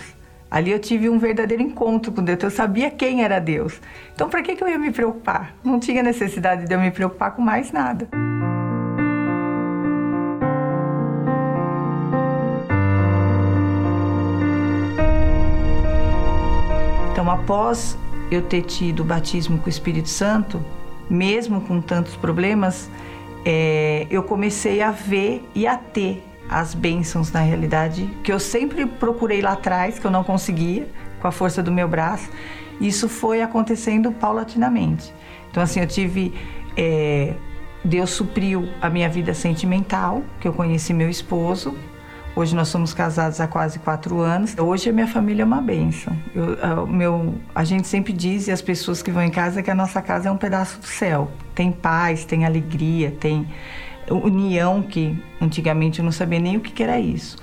Ali eu tive um verdadeiro encontro com Deus, eu sabia quem era Deus. Então, para que, que eu ia me preocupar? Não tinha necessidade de eu me preocupar com mais nada. Então, após eu ter tido o batismo com o Espírito Santo, mesmo com tantos problemas, é, eu comecei a ver e a ter as bênçãos na realidade que eu sempre procurei lá atrás, que eu não conseguia, com a força do meu braço. Isso foi acontecendo paulatinamente. Então, assim, eu tive. É, Deus supriu a minha vida sentimental, que eu conheci meu esposo. Hoje nós somos casados há quase quatro anos. Hoje a minha família é uma bênção. Eu, a, meu, a gente sempre diz, e as pessoas que vão em casa, que a nossa casa é um pedaço do céu. Tem paz, tem alegria, tem união que antigamente eu não sabia nem o que era isso.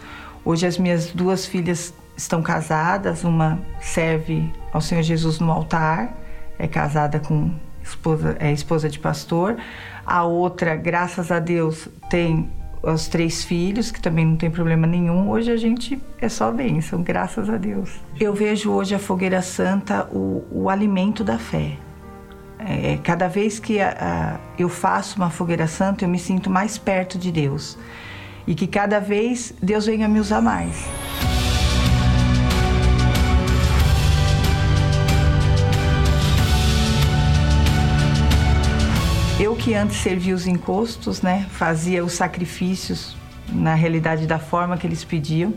Hoje as minhas duas filhas estão casadas, uma serve ao Senhor Jesus no altar, é casada com esposa, é esposa de pastor. A outra, graças a Deus, tem os três filhos, que também não tem problema nenhum. Hoje a gente é só bênção, graças a Deus. Eu vejo hoje a Fogueira Santa o, o alimento da fé. É, cada vez que a, a, eu faço uma fogueira santa, eu me sinto mais perto de Deus. E que cada vez Deus venha me usar mais. Que antes servia os encostos, né, fazia os sacrifícios na realidade da forma que eles pediam.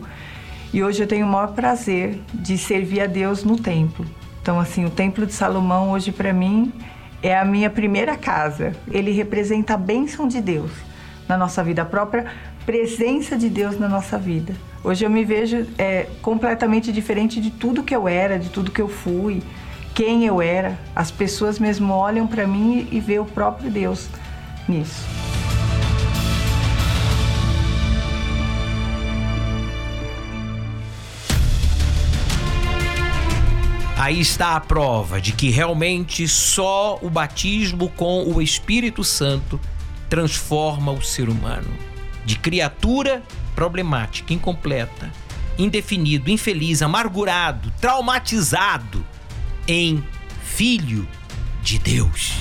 E hoje eu tenho o maior prazer de servir a Deus no templo. Então, assim, o Templo de Salomão hoje para mim é a minha primeira casa. Ele representa a bênção de Deus na nossa vida, a própria presença de Deus na nossa vida. Hoje eu me vejo é, completamente diferente de tudo que eu era, de tudo que eu fui, quem eu era. As pessoas mesmo olham para mim e vê o próprio Deus nisso. Aí está a prova de que realmente só o batismo com o Espírito Santo transforma o ser humano de criatura problemática, incompleta, indefinido, infeliz, amargurado, traumatizado em filho de Deus.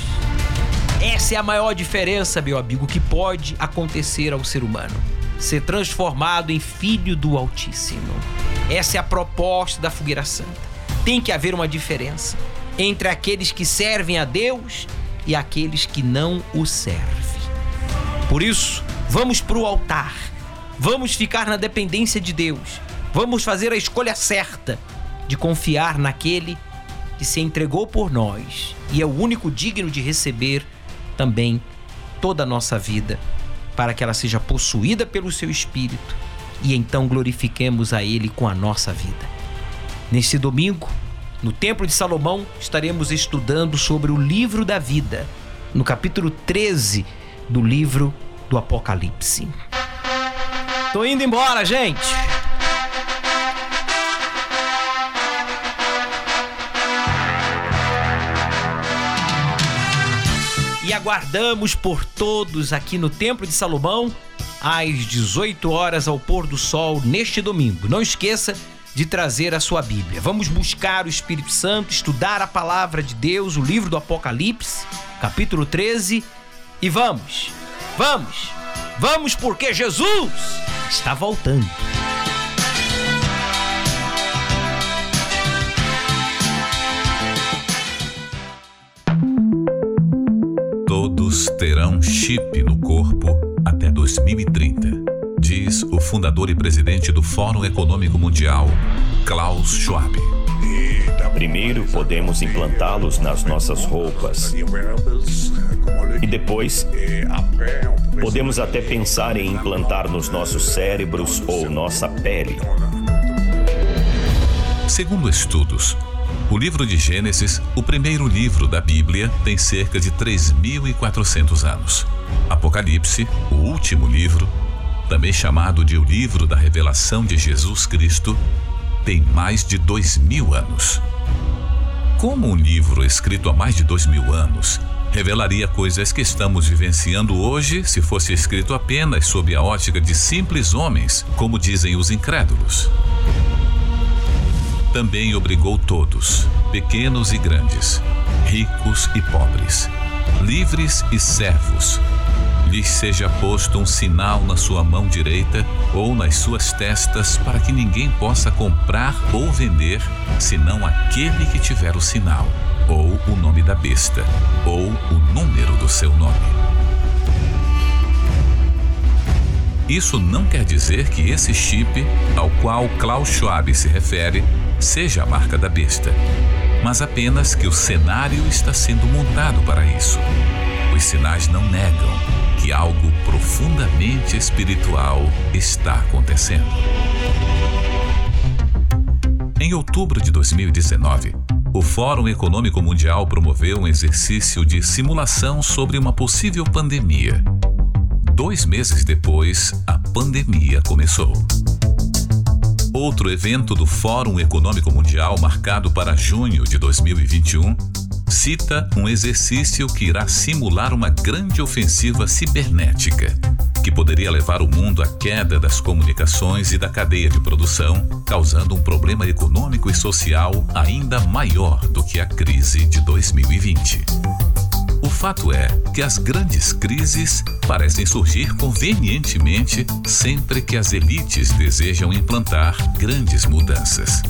Essa é a maior diferença, meu amigo, que pode acontecer ao ser humano. Ser transformado em filho do Altíssimo. Essa é a proposta da Fogueira Santa tem que haver uma diferença entre aqueles que servem a Deus e aqueles que não o servem. Por isso, vamos para o altar Vamos ficar na dependência de Deus. Vamos fazer a escolha certa de confiar naquele que se entregou por nós e é o único digno de receber também toda a nossa vida, para que ela seja possuída pelo seu espírito e então glorifiquemos a ele com a nossa vida. Neste domingo, no Templo de Salomão, estaremos estudando sobre o livro da vida, no capítulo 13 do livro do Apocalipse. Tô indo embora, gente. E aguardamos por todos aqui no Templo de Salomão às 18 horas ao pôr do sol neste domingo. Não esqueça de trazer a sua Bíblia. Vamos buscar o Espírito Santo, estudar a palavra de Deus, o livro do Apocalipse, capítulo 13, e vamos. Vamos. Vamos porque Jesus está voltando. Terão chip no corpo até 2030, diz o fundador e presidente do Fórum Econômico Mundial, Klaus Schwab. Primeiro podemos implantá-los nas nossas roupas. E depois, podemos até pensar em implantar nos nossos cérebros ou nossa pele. Segundo estudos, o livro de Gênesis, o primeiro livro da Bíblia, tem cerca de 3.400 anos. Apocalipse, o último livro, também chamado de o livro da revelação de Jesus Cristo, tem mais de dois mil anos. Como um livro escrito há mais de dois mil anos revelaria coisas que estamos vivenciando hoje se fosse escrito apenas sob a ótica de simples homens, como dizem os incrédulos? Também obrigou todos, pequenos e grandes, ricos e pobres, livres e servos, lhes seja posto um sinal na sua mão direita ou nas suas testas, para que ninguém possa comprar ou vender, senão aquele que tiver o sinal, ou o nome da besta, ou o número do seu nome. Isso não quer dizer que esse chip, ao qual Klaus Schwab se refere, seja a marca da besta, mas apenas que o cenário está sendo montado para isso. Os sinais não negam que algo profundamente espiritual está acontecendo. Em outubro de 2019, o Fórum Econômico Mundial promoveu um exercício de simulação sobre uma possível pandemia. Dois meses depois, a pandemia começou. Outro evento do Fórum Econômico Mundial, marcado para junho de 2021, cita um exercício que irá simular uma grande ofensiva cibernética, que poderia levar o mundo à queda das comunicações e da cadeia de produção, causando um problema econômico e social ainda maior do que a crise de 2020. Fato é que as grandes crises parecem surgir convenientemente sempre que as elites desejam implantar grandes mudanças.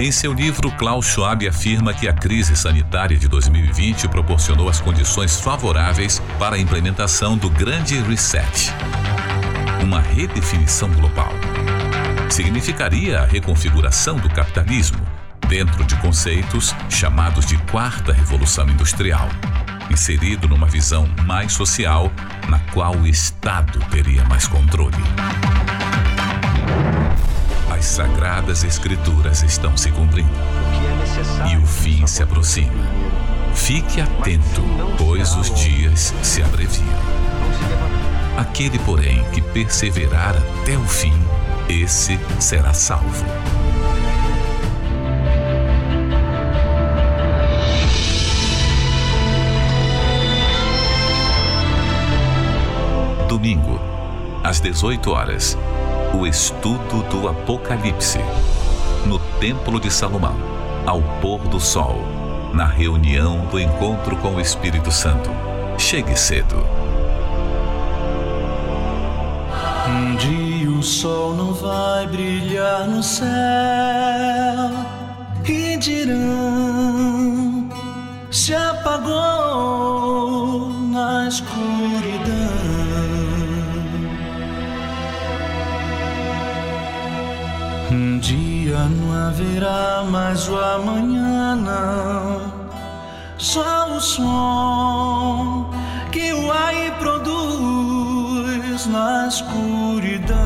Em seu livro, Klaus Schwab afirma que a crise sanitária de 2020 proporcionou as condições favoráveis para a implementação do Grande Reset, uma redefinição global. Significaria a reconfiguração do capitalismo dentro de conceitos chamados de Quarta Revolução Industrial, inserido numa visão mais social, na qual o Estado teria mais controle. As sagradas escrituras estão se cumprindo e o fim se aproxima. Fique atento, pois os dias se abreviam. Aquele, porém, que perseverar até o fim, esse será salvo. Domingo, às 18 horas, o estudo do Apocalipse, no Templo de Salomão, ao pôr do sol, na reunião do encontro com o Espírito Santo. Chegue cedo. Um dia o sol não vai brilhar no céu e dirão se apagou na escuridão. manhã virá, mas o amanhã não. Só o som que o ar produz na escuridão.